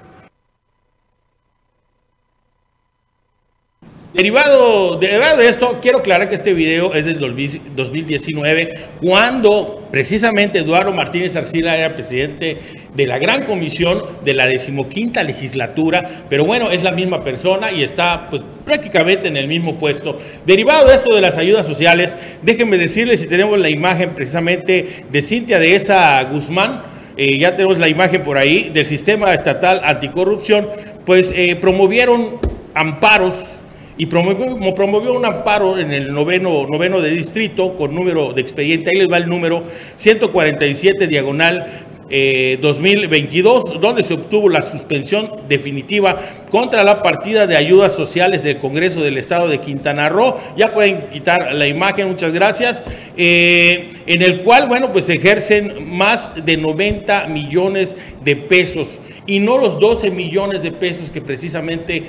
Derivado, derivado de esto, quiero aclarar que este video es del 2019, cuando precisamente Eduardo Martínez Arcila era presidente de la Gran Comisión de la decimoquinta legislatura, pero bueno, es la misma persona y está pues prácticamente en el mismo puesto. Derivado de esto de las ayudas sociales, déjenme decirles si tenemos la imagen precisamente de Cintia de esa Guzmán, eh, ya tenemos la imagen por ahí del sistema estatal anticorrupción, pues eh, promovieron amparos y promovió, un amparo en el noveno, noveno de distrito con número de expediente, ahí les va el número 147 diagonal eh, 2022, donde se obtuvo la suspensión definitiva contra la partida de ayudas sociales del Congreso del Estado de Quintana Roo. Ya pueden quitar la imagen, muchas gracias. Eh, en el cual, bueno, pues ejercen más de 90 millones de pesos y no los 12 millones de pesos que precisamente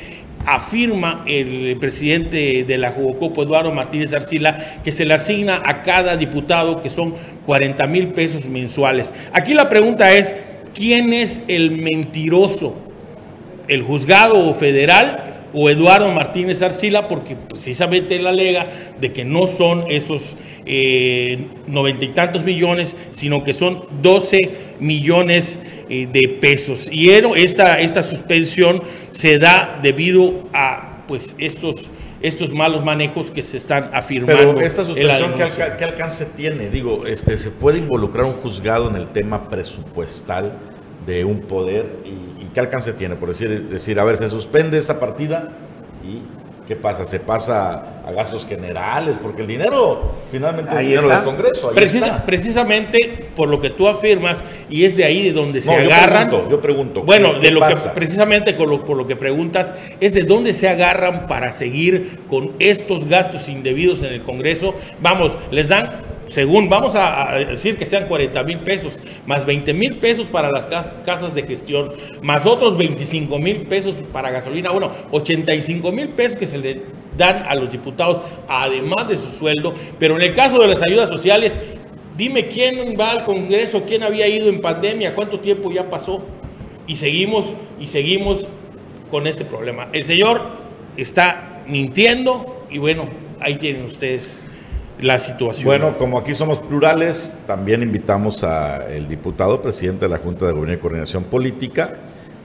afirma el presidente de la Jugocopo, Eduardo Martínez Arcila, que se le asigna a cada diputado que son 40 mil pesos mensuales. Aquí la pregunta es, ¿quién es el mentiroso? ¿El juzgado federal o Eduardo Martínez Arcila, porque precisamente él alega de que no son esos eh, noventa y tantos millones, sino que son 12 millones eh, de pesos. Y esta, esta suspensión se da debido a pues estos estos malos manejos que se están afirmando. Pero esta suspensión, ¿qué, alcance tiene? Digo, este, ¿se puede involucrar un juzgado en el tema presupuestal de un poder y ¿qué alcance tiene? Por decir, decir, a ver, se suspende esta partida y ¿qué pasa? Se pasa a gastos generales, porque el dinero finalmente es dinero del Congreso. Precisamente por lo que tú afirmas, y es de ahí de donde se agarran. Yo pregunto, Bueno, de lo que precisamente por lo que preguntas, es de dónde se agarran para seguir con estos gastos indebidos en el Congreso. Vamos, les dan según vamos a, decir que sean 40 mil pesos, más 20 mil pesos para las casas de gestión, más otros 25 mil pesos para gasolina, bueno, 85 mil pesos que se le dan a los diputados, además de su sueldo, pero en el caso de las ayudas sociales, dime quién va al Congreso, quién había ido en pandemia, cuánto tiempo ya pasó, y seguimos, y seguimos con este problema. El señor está mintiendo, y bueno, ahí tienen ustedes la situación. Bueno, como aquí somos plurales, también invitamos al diputado presidente de la Junta de Gobierno y Coordinación Política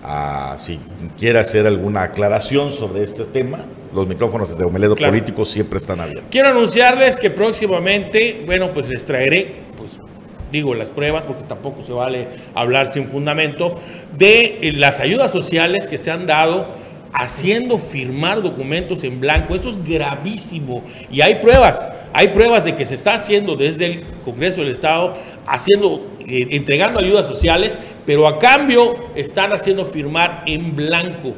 a si quiere hacer alguna aclaración sobre este tema. Los micrófonos de Omeledo Político siempre están abiertos. Quiero anunciarles que próximamente, bueno, pues les traeré, pues digo, las pruebas, porque tampoco se vale hablar sin fundamento, de las ayudas sociales que se han dado haciendo firmar documentos en blanco. Esto es gravísimo y hay pruebas, hay pruebas de que se está haciendo desde el Congreso del Estado, haciendo, eh, entregando ayudas sociales, pero a cambio están haciendo firmar en blanco.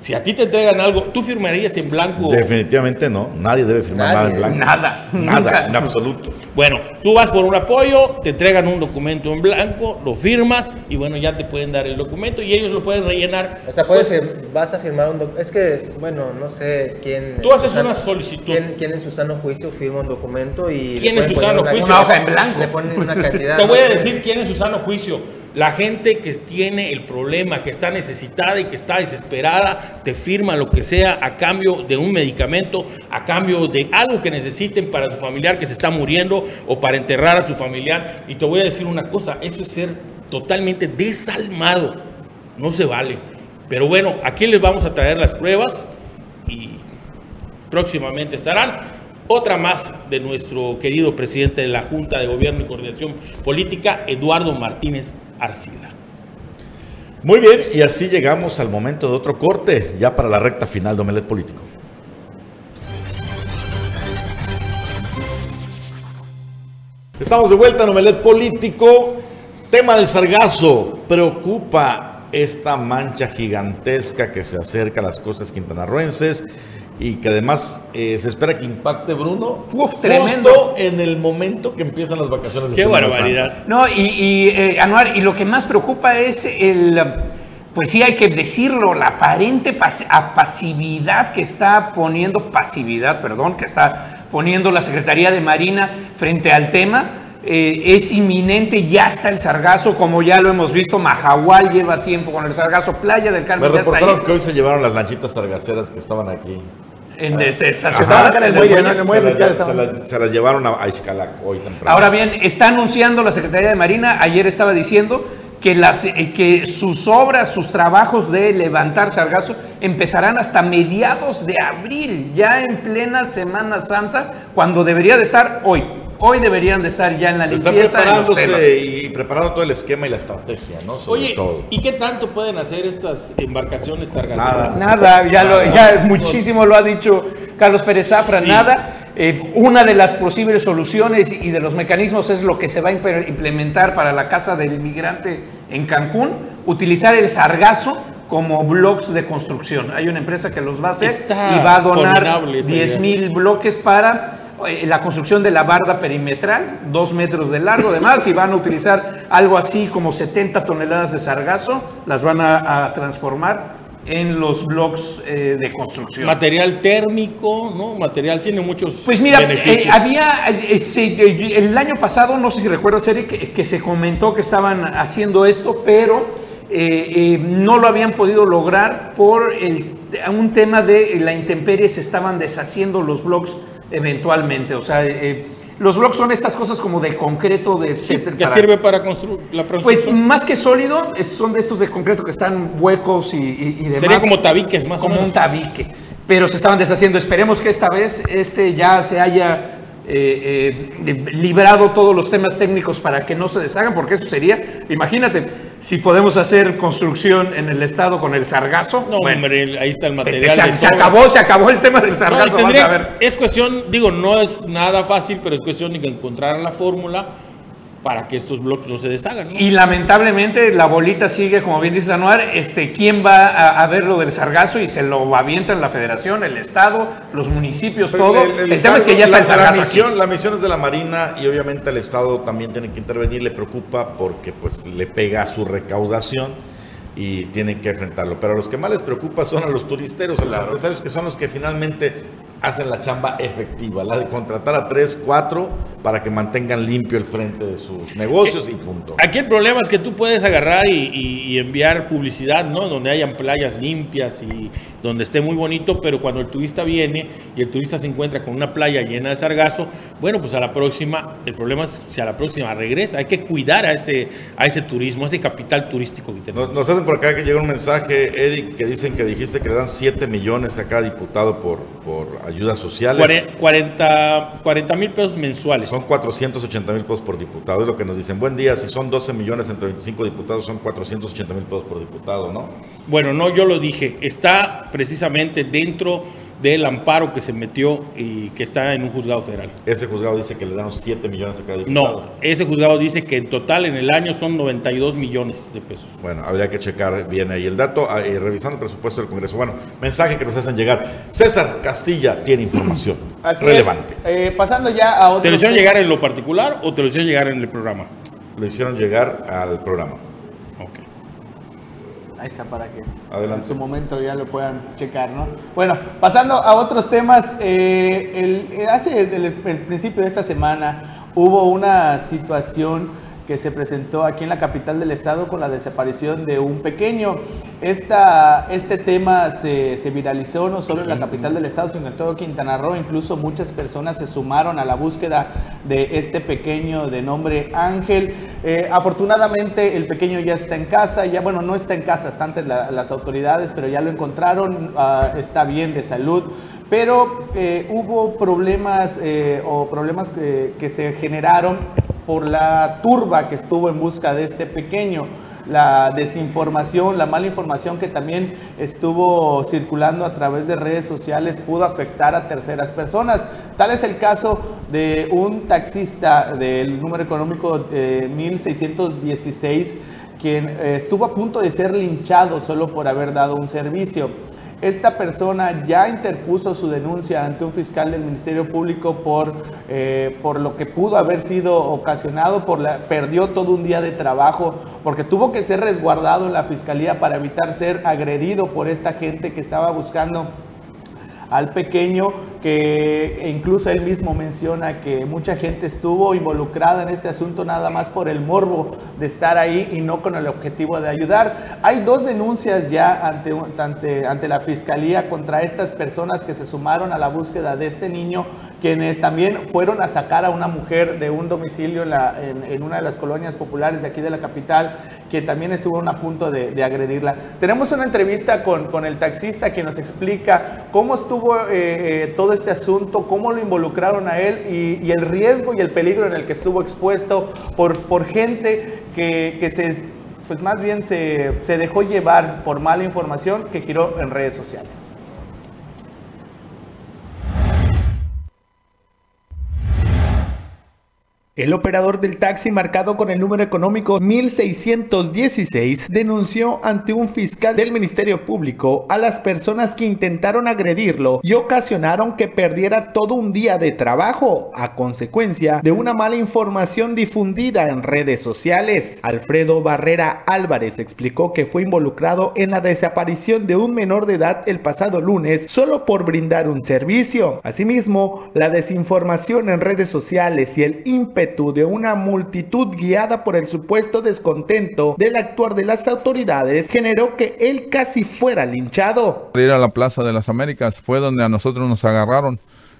Si a ti te entregan algo, ¿tú firmarías en blanco? Definitivamente no. Nadie debe firmar nada en blanco. Nada. Nada, en absoluto. Bueno, tú vas por un apoyo, te entregan un documento en blanco, lo firmas y bueno, ya te pueden dar el documento y ellos lo pueden rellenar. O sea, puedes, vas a firmar un documento. Es que, bueno, no sé quién. Tú haces una solicitud. ¿quién, en su sano juicio firma un documento y. ¿Quién en su sano juicio? Una hoja en blanco. Le ponen una cantidad. te voy a decir quién en su sano juicio la gente que tiene el problema, que está necesitada y que está desesperada, te firma lo que sea a cambio de un medicamento, a cambio de algo que necesiten para su familiar que se está muriendo o para enterrar a su familiar. Y te voy a decir una cosa, eso es ser totalmente desalmado. No se vale. Pero bueno, aquí les vamos a traer las pruebas y próximamente estarán. Otra más de nuestro querido presidente de la Junta de Gobierno y Coordinación Política, Eduardo Martínez Arcila. Muy bien, y así llegamos al momento de otro corte, ya para la recta final de Omelet Político. Estamos de vuelta en Omelet Político. Tema del sargazo. Preocupa esta mancha gigantesca que se acerca a las costas quintanarruenses y que además eh, se espera que impacte Bruno Uf, tremendo en el momento que empiezan las vacaciones de qué barbaridad no y, y eh, Anuar y lo que más preocupa es el pues sí hay que decirlo la aparente pasividad que está poniendo pasividad perdón que está poniendo la Secretaría de Marina frente al tema eh, es inminente, ya está el sargazo, como ya lo hemos visto, Majahual lleva tiempo con el sargazo, Playa del Carmen. Me reportaron que hoy se llevaron las lanchitas sargaceras que estaban aquí. En ah. se, las llevaron a, a hoy temprano. Ahora bien, está anunciando la Secretaría de Marina, ayer estaba diciendo que, las, eh, que sus obras, sus trabajos de levantar sargazo empezarán hasta mediados de abril, ya en plena Semana Santa, cuando debería de estar hoy. Hoy deberían de estar ya en la limpieza. Están preparándose y preparando todo el esquema y la estrategia, ¿no? Oye, ¿y qué tanto pueden hacer estas embarcaciones sargaceras? Nada, nada ya, lo, ya muchísimo lo ha dicho Carlos Pérez Zafra, nada. Eh, una de las posibles soluciones y de los mecanismos es lo que se va a implementar para la casa del inmigrante en Cancún, utilizar el sargazo como blocks de construcción. Hay una empresa que los va a hacer y va a donar 10 mil bloques para la construcción de la barda perimetral, dos metros de largo, además, y van a utilizar algo así como 70 toneladas de sargazo, las van a, transformar en los blogs eh, de construcción. Material térmico, ¿no? Material tiene muchos Pues mira, beneficios. eh, había, eh, se- eh, el año pasado, no sé si recuerdas, Eric, que, que se comentó que estaban haciendo esto, pero eh, eh, no lo habían podido lograr por el- un tema de la intemperie, se estaban deshaciendo los blogs eventualmente. O sea, eh, los blogs son estas cosas como de concreto, de etcétera. que para- sirve para construir la Pues construcción. más que sólido, son de estos de concreto que están huecos y, y- y demás. Sería como tabiques, más o Como menos. un tabique. Pero se estaban deshaciendo. Esperemos que esta vez este ya se haya eh, eh, librado todos los temas técnicos para que no se deshagan, porque eso sería, imagínate, si podemos hacer construcción en el estado con el sargazo. No, bueno, hombre, ahí está el material. se, de se sobra. acabó, se acabó el tema del sargazo. vas tendría- a ver. es cuestión, digo, no es nada fácil, pero es cuestión de que encontraran la fórmula para que estos bloques no se deshagan. ¿no? Y lamentablemente la bolita sigue, como bien dice Anuar, este, ¿quién va a, a ver lo del sargazo? Y se lo avientan la federación, el estado, los municipios, todo. El, tema es que ya está la, el la sargazo aquí. la misión es de la Marina y obviamente el Estado también tiene que intervenir, le preocupa porque pues le pega a su recaudación y tienen que enfrentarlo. Pero a los que más les preocupa son a los turisteros, a los empresarios que son los que finalmente hacen la chamba efectiva, la de contratar a tres, cuatro para que mantengan limpio el frente de sus negocios y punto. Aquí el problema es que tú puedes agarrar y, y- y enviar publicidad, ¿no? Donde hayan playas limpias y donde esté muy bonito, pero cuando el turista viene y el turista se encuentra con una playa llena de sargazo, bueno, pues a la próxima, el problema es si a la próxima regresa, hay que cuidar a ese, a ese turismo, a ese capital turístico que tenemos. Nos, nos hacen por acá que llega un mensaje, Eric, que dicen que dijiste que le dan 7 millones a cada diputado por, por ayudas sociales. Cuare- 40 mil pesos mensuales. Son 480 mil pesos por diputado, es lo que nos dicen. Buen día, si son 12 millones entre 25 diputados, son 480 mil pesos por diputado, ¿no? Bueno, no, yo lo dije, está precisamente dentro del amparo que se metió y que está en un juzgado federal. Ese juzgado dice que le dan 7 millones a cada diputado. No, ese juzgado dice que en total en el año son 92 millones de pesos. Bueno, habría que checar bien ahí el dato, eh, revisando el presupuesto del Congreso. Bueno, mensaje que nos hacen llegar. César Castilla tiene información Así relevante. es. Eh, pasando ya a otro. ¿Te lo hicieron llegar en lo particular o te lo hicieron llegar en el programa? Lo hicieron llegar al programa. Está para que Adelante. en su momento ya lo puedan checar, ¿no? Bueno, pasando a otros temas, eh, el- eh, hace el, el principio de esta semana hubo una situación que se presentó aquí en la capital del estado con la desaparición de un pequeño. Esta, este tema se, se viralizó no solo en la capital del estado, sino en todo Quintana Roo. Incluso muchas personas se sumaron a la búsqueda de este pequeño de nombre Ángel. Eh, afortunadamente el pequeño ya está en casa, ya bueno, no está en casa, está ante la- las autoridades, pero ya lo encontraron, ah, está bien de salud. Pero eh, hubo problemas eh, o problemas que, que se generaron por la turba que estuvo en busca de este pequeño la desinformación, la mala información que también estuvo circulando a través de redes sociales pudo afectar a terceras personas. Tal es el caso de un taxista del número económico de 1616, quien eh, estuvo a punto de ser linchado solo por haber dado un servicio. Esta persona ya interpuso su denuncia ante un fiscal del Ministerio Público por, eh, por lo que pudo haber sido ocasionado, por la, perdió todo un día de trabajo, porque tuvo que ser resguardado en la fiscalía para evitar ser agredido por esta gente que estaba buscando al pequeño, que incluso él mismo menciona que mucha gente estuvo involucrada en este asunto nada más por el morbo de estar ahí y no con el objetivo de ayudar. Hay dos denuncias ya ante, ante, ante la fiscalía contra estas personas que se sumaron a la búsqueda de este niño, quienes también fueron a sacar a una mujer de un domicilio en, una de las colonias populares de aquí de la capital, que también estuvo a punto de, de agredirla. Tenemos una entrevista con, con el taxista que nos explica cómo estuvo eh, eh, todo este asunto, cómo lo involucraron a él y, el riesgo y el peligro en el que estuvo expuesto por, por gente que, que se, pues más bien se, se dejó llevar por mala información que giró en redes sociales. El operador del taxi marcado con el número económico 1616 denunció ante un fiscal del Ministerio Público a las personas que intentaron agredirlo y ocasionaron que perdiera todo un día de trabajo a consecuencia de una mala información difundida en redes sociales. Alfredo Barrera Álvarez explicó que fue involucrado en la desaparición de un menor de edad el pasado lunes solo por brindar un servicio. Asimismo, la desinformación en redes sociales y el ímpetu de una multitud guiada por el supuesto descontento del actuar de las autoridades generó que él casi fuera linchado. Ir a la Plaza de las Américas fue donde a nosotros nos agarraron.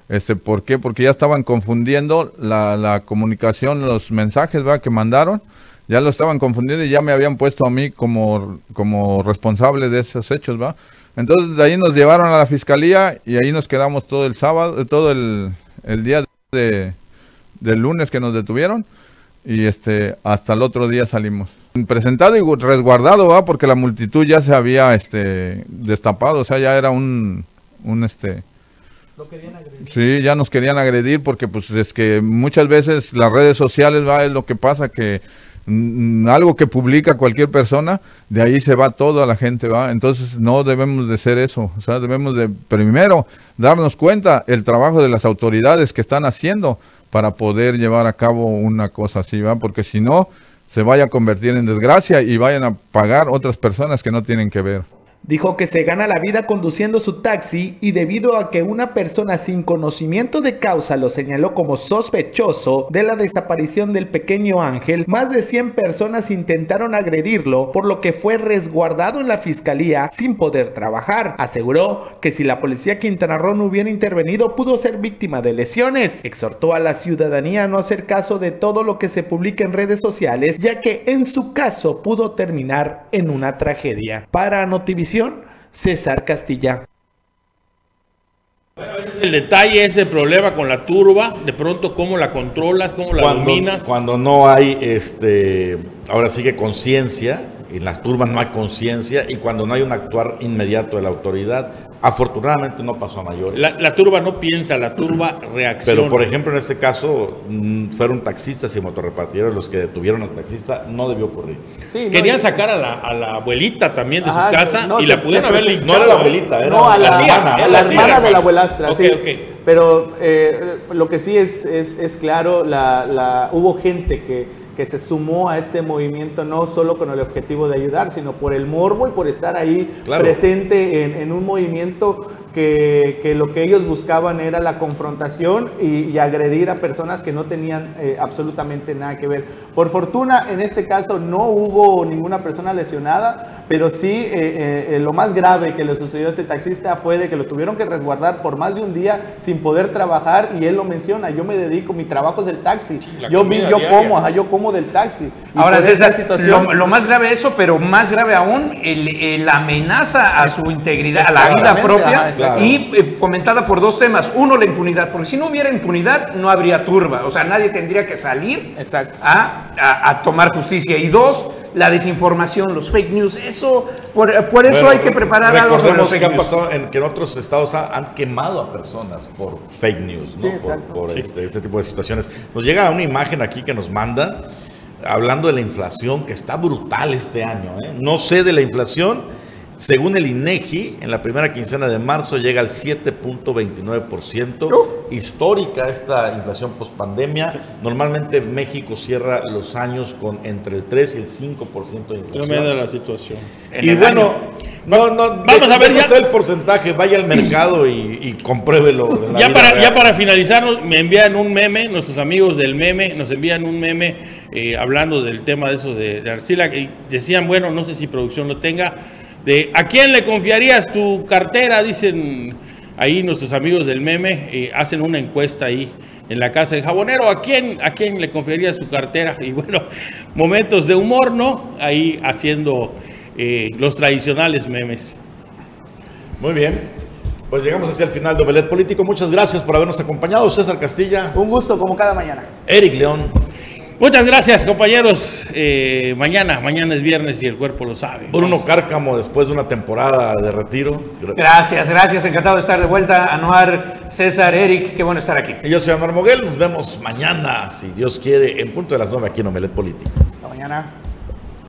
Este, ¿Por qué? Porque ya estaban confundiendo la, la comunicación, los mensajes ¿va? que mandaron, ya lo estaban confundiendo y ya me habían puesto a mí como, como responsable de esos hechos. ¿va? Entonces de ahí nos llevaron a la fiscalía y ahí nos quedamos todo el sábado, todo el, el día de, del lunes que nos detuvieron y este hasta el otro día salimos. Presentado y resguardado, ¿va? porque la multitud ya se había este destapado, o sea, ya era un un este Sí, ya nos querían agredir porque pues es que muchas veces las redes sociales va es lo que pasa que algo que publica cualquier persona, de ahí se va toda la gente, va. Entonces no debemos de ser eso, o sea, debemos de primero darnos cuenta el trabajo de las autoridades que están haciendo para poder llevar a cabo una cosa así, ¿va? Porque si no, se vaya a convertir en desgracia y vayan a pagar otras personas que no tienen que ver. Dijo que se gana la vida conduciendo su taxi y debido a que una persona sin conocimiento de causa lo señaló como sospechoso de la desaparición del pequeño Ángel, más de 100 personas intentaron agredirlo, por lo que fue resguardado en la fiscalía sin poder trabajar. Aseguró que si la policía Quintana Roo no hubiera intervenido pudo ser víctima de lesiones. Exhortó a la ciudadanía a no hacer caso de todo lo que se publica en redes sociales, ya que en su caso pudo terminar en una tragedia. Para Notivisión César Castilla. El detalle es el problema con la turba, de pronto cómo la controlas, cómo la cuando, dominas. Cuando no hay, este, ahora sí que conciencia, en las turbas no hay conciencia, y cuando no hay un actuar inmediato de la autoridad, afortunadamente no pasó a mayores. La, la turba no piensa, la turba reacciona. Pero por ejemplo en este caso mm, fueron taxistas y motorrepartidores los que detuvieron al taxista, no debió ocurrir. Sí, Querían sacar a la, a la abuelita también de Ajá, su casa no, y se- la pudieron haber linchado. No era la abuelita, era No, a la, la hermana, a era la la hermana tía. de la abuelastra, Ok, sí. ok. Pero eh, lo que sí es, es, es claro, la, la- hubo gente que, que se sumó a este movimiento no solo con el objetivo de ayudar, sino por el morbo y por estar ahí Claro. presente en, en un movimiento que, que lo que ellos buscaban era la confrontación y, y agredir a personas que no tenían eh, absolutamente nada que ver. Por fortuna, en este caso no hubo ninguna persona lesionada, pero sí eh, eh, eh, lo más grave que le sucedió a este taxista fue de que lo tuvieron que resguardar por más de un día sin poder trabajar y él lo menciona, yo me dedico, mi trabajo es el taxi, la yo, vi, yo diaria. como, ajá, yo como del taxi. Y Ahora, César, esta situación- lo, lo más grave eso, pero más grave aún, el, el- la amenaza a su integridad, a la vida propia, ajá, exacto. y eh, fomentada por dos temas. Uno, la impunidad, porque si no hubiera impunidad, no habría turba. O sea, nadie tendría que salir Exacto. a, a- a tomar justicia. Y dos, la desinformación, los fake news. Eso, por, por eso Bueno, hay que preparar algo Recordemos los que news. pasado en que en otros estados ha- han quemado a personas por fake news, ¿no? Sí, Por- por, este, este tipo de situaciones. Nos llega una imagen aquí que nos mandan hablando de la inflación que está brutal este año. ¿eh? No sé de la inflación. Según el INEGI, en la primera quincena de marzo llega al 7.29%. Histórica esta inflación post pandemia. Normalmente México cierra los años con entre el 3 y el 5% de inflación. Tremenda la situación. Y bueno, no, no, Vamos a ver ya. está el porcentaje, vaya al mercado y, y compruébelo. Ya para, real. ya para finalizar, nos- me envían un meme, nuestros amigos del meme, nos envían un meme eh, hablando del tema de eso de, de Arcila, y decían, bueno, no sé si producción lo tenga, de ¿a quién le confiarías tu cartera? Dicen ahí nuestros amigos del meme, eh, hacen una encuesta ahí en la casa del jabonero, ¿a quién, ¿a quién le confiarías tu cartera? Y bueno, momentos de humor, ¿no? Ahí haciendo eh, los tradicionales memes. Muy bien. Pues llegamos hacia el final de Omelet Político. Muchas gracias por habernos acompañado. César Castilla, Un gusto como cada mañana. Eric León. Muchas gracias, compañeros. Eh, mañana, mañana es viernes y el cuerpo lo sabe. Bruno Cárcamo, después de una temporada de retiro. Gracias, gracias. Encantado de estar de vuelta. Anuar, César, Eric, qué bueno estar aquí. Y yo soy Anuar Moguel. Nos vemos mañana, si Dios quiere, en punto de las nueve aquí en Omelet Político. Hasta mañana.